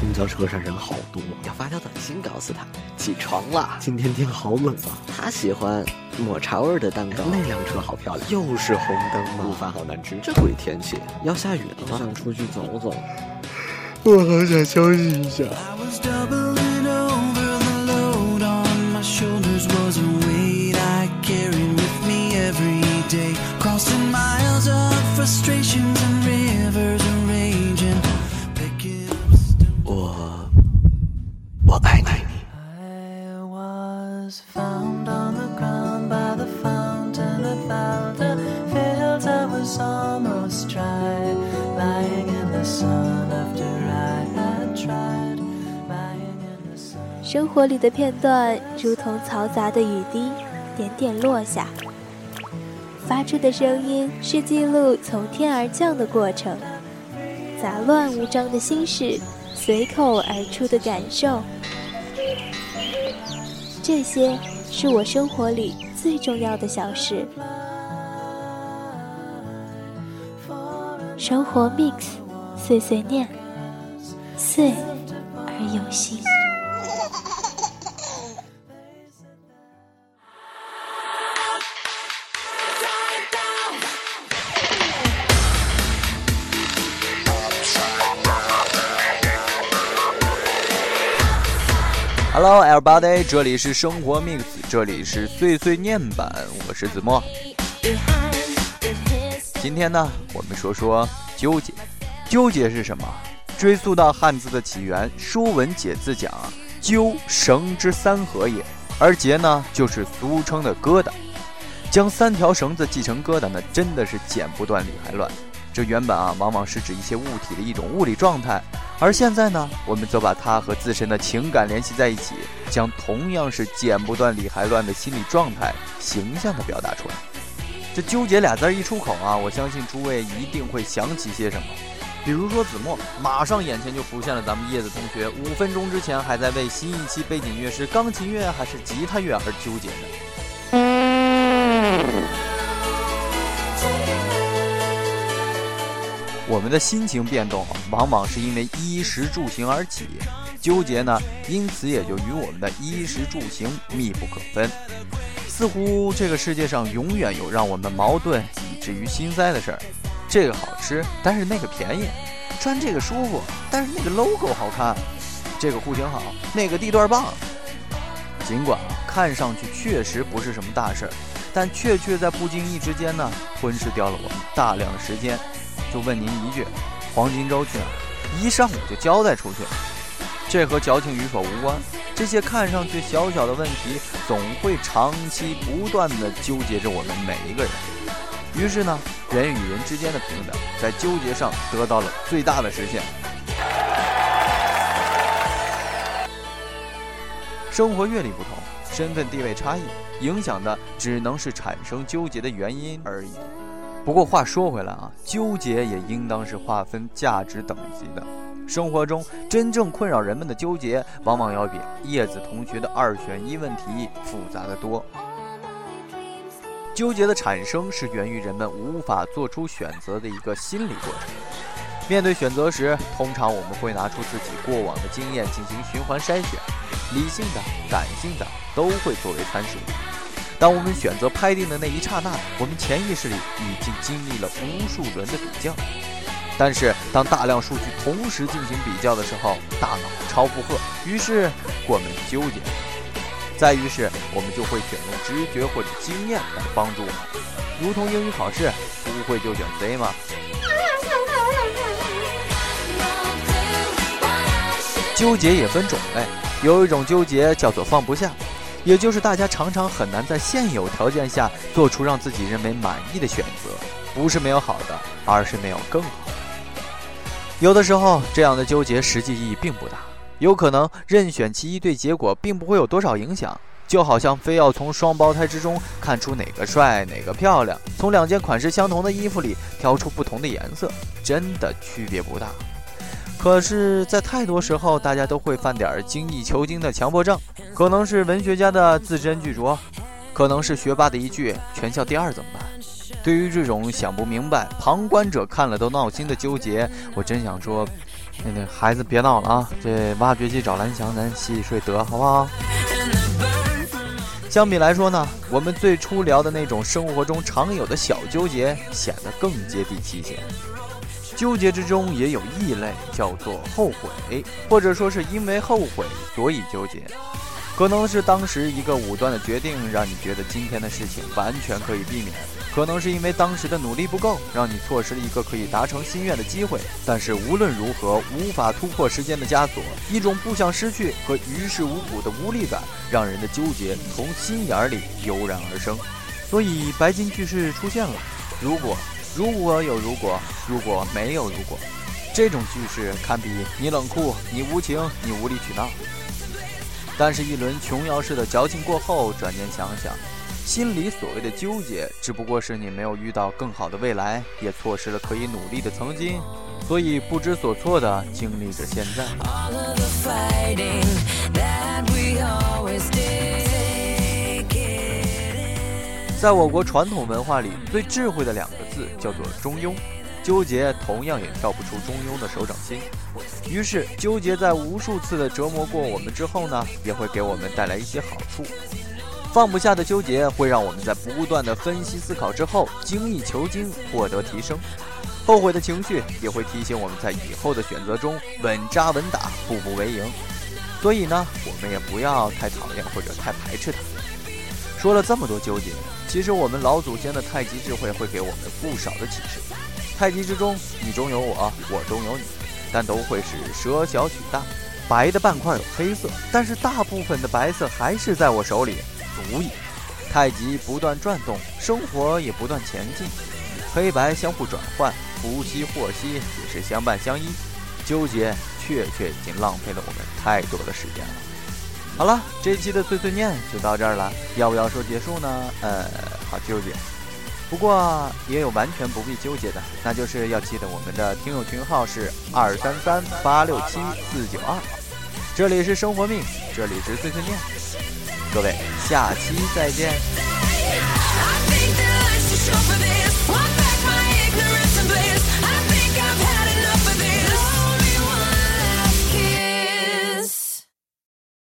公交车上人好多，要发条短信告诉他起床了。今天天好冷啊。他喜欢抹茶味的蛋糕。那辆车好漂亮，又是红灯吗？午饭好难吃。这鬼天气，要下雨了吗？想出去走走。我好想休息一下。生活里的片段，如同嘈杂的雨滴，点点落下。发出的声音是记录从天而降的过程，杂乱无章的心事，随口而出的感受，这些是我生活里最重要的小事。生活 mix，碎碎念，碎而有心。Hello, everybody！这里是生活 mix，这里是碎碎念版，我是子墨。今天呢，我们说说纠结。纠结是什么？追溯到汉字的起源，《说文解字》讲：“纠，绳之三合也。”而结呢，就是俗称的疙瘩。将三条绳子系成疙瘩，那真的是剪不断理还乱。这原本啊，往往是指一些物体的一种物理状态。而现在呢，我们则把它和自身的情感联系在一起，将同样是剪不断理还乱的心理状态形象地表达出来。这纠结俩字儿一出口啊，我相信诸位一定会想起些什么。比如说子墨，马上眼前就浮现了咱们叶子同学，五分钟之前还在为新一期背景乐是钢琴乐还是吉他乐而纠结呢。我们的心情变动往往是因为衣食住行而起，纠结呢，因此也就与我们的衣食住行密不可分。似乎这个世界上永远有让我们矛盾以至于心塞的事儿。这个好吃，但是那个便宜；穿这个舒服，但是那个 logo 好看；这个户型好，那个地段棒。尽管啊，看上去确实不是什么大事儿，但确确在不经意之间呢，吞噬掉了我们大量的时间。就问您一句，黄金周去哪？一上午就交代出去了。这和矫情与否无关，这些看上去小小的问题，总会长期不断的纠结着我们每一个人。于是呢，人与人之间的平等，在纠结上得到了最大的实现。生活阅历不同，身份地位差异，影响的只能是产生纠结的原因而已。不过话说回来啊，纠结也应当是划分价值等级的。生活中真正困扰人们的纠结，往往要比叶子同学的二选一问题复杂的多。纠结的产生是源于人们无法做出选择的一个心理过程。面对选择时，通常我们会拿出自己过往的经验进行循环筛选，理性的、感性的都会作为参数。当我们选择拍定的那一刹那，我们潜意识里已经经历了无数轮的比较。但是，当大量数据同时进行比较的时候，大脑超负荷，于是我们纠结。再于是，我们就会选用直觉或者经验来帮助我们。如同英语考试，不会就选 C 吗？纠结也分种类，有一种纠结叫做放不下。也就是大家常常很难在现有条件下做出让自己认为满意的选择，不是没有好的，而是没有更好的。有的时候，这样的纠结实际意义并不大，有可能任选其一对结果并不会有多少影响。就好像非要从双胞胎之中看出哪个帅哪个漂亮，从两件款式相同的衣服里挑出不同的颜色，真的区别不大。可是，在太多时候，大家都会犯点精益求精的强迫症，可能是文学家的字斟句酌，可能是学霸的一句“全校第二怎么办”。对于这种想不明白、旁观者看了都闹心的纠结，我真想说，那那孩子别闹了啊！这挖掘机找蓝翔，咱洗洗睡得好不好？相比来说呢，我们最初聊的那种生活中常有的小纠结，显得更接地气些。纠结之中也有异类，叫做后悔，或者说是因为后悔所以纠结。可能是当时一个武断的决定，让你觉得今天的事情完全可以避免；可能是因为当时的努力不够，让你错失了一个可以达成心愿的机会。但是无论如何，无法突破时间的枷锁，一种不想失去和于事无补的无力感，让人的纠结从心眼里油然而生。所以白金句式出现了：如果，如果有如果，如果没有如果，这种句式堪比你冷酷，你无情，你无理取闹。但是，一轮琼瑶式的矫情过后，转念想想，心里所谓的纠结，只不过是你没有遇到更好的未来，也错失了可以努力的曾经，所以不知所措的经历着现在。在我国传统文化里，最智慧的两个字叫做中庸。纠结同样也跳不出中庸的手掌心，于是纠结在无数次的折磨过我们之后呢，也会给我们带来一些好处。放不下的纠结会让我们在不断的分析思考之后精益求精，获得提升。后悔的情绪也会提醒我们在以后的选择中稳扎稳打，步步为营。所以呢，我们也不要太讨厌或者太排斥它。说了这么多纠结，其实我们老祖先的太极智慧会给我们不少的启示。太极之中，你中有我，我中有你，但都会是舍小取大。白的半块有黑色，但是大部分的白色还是在我手里，足矣。太极不断转动，生活也不断前进，黑白相互转换，福兮祸兮也是相伴相依。纠结，确确已经浪费了我们太多的时间了。好了，这期的碎碎念就到这儿了，要不要说结束呢？呃，好纠结。不过也有完全不必纠结的，那就是要记得我们的听友群号是二三三八六七四九二，这里是生活命这里是碎碎念。各位下期再见。I think the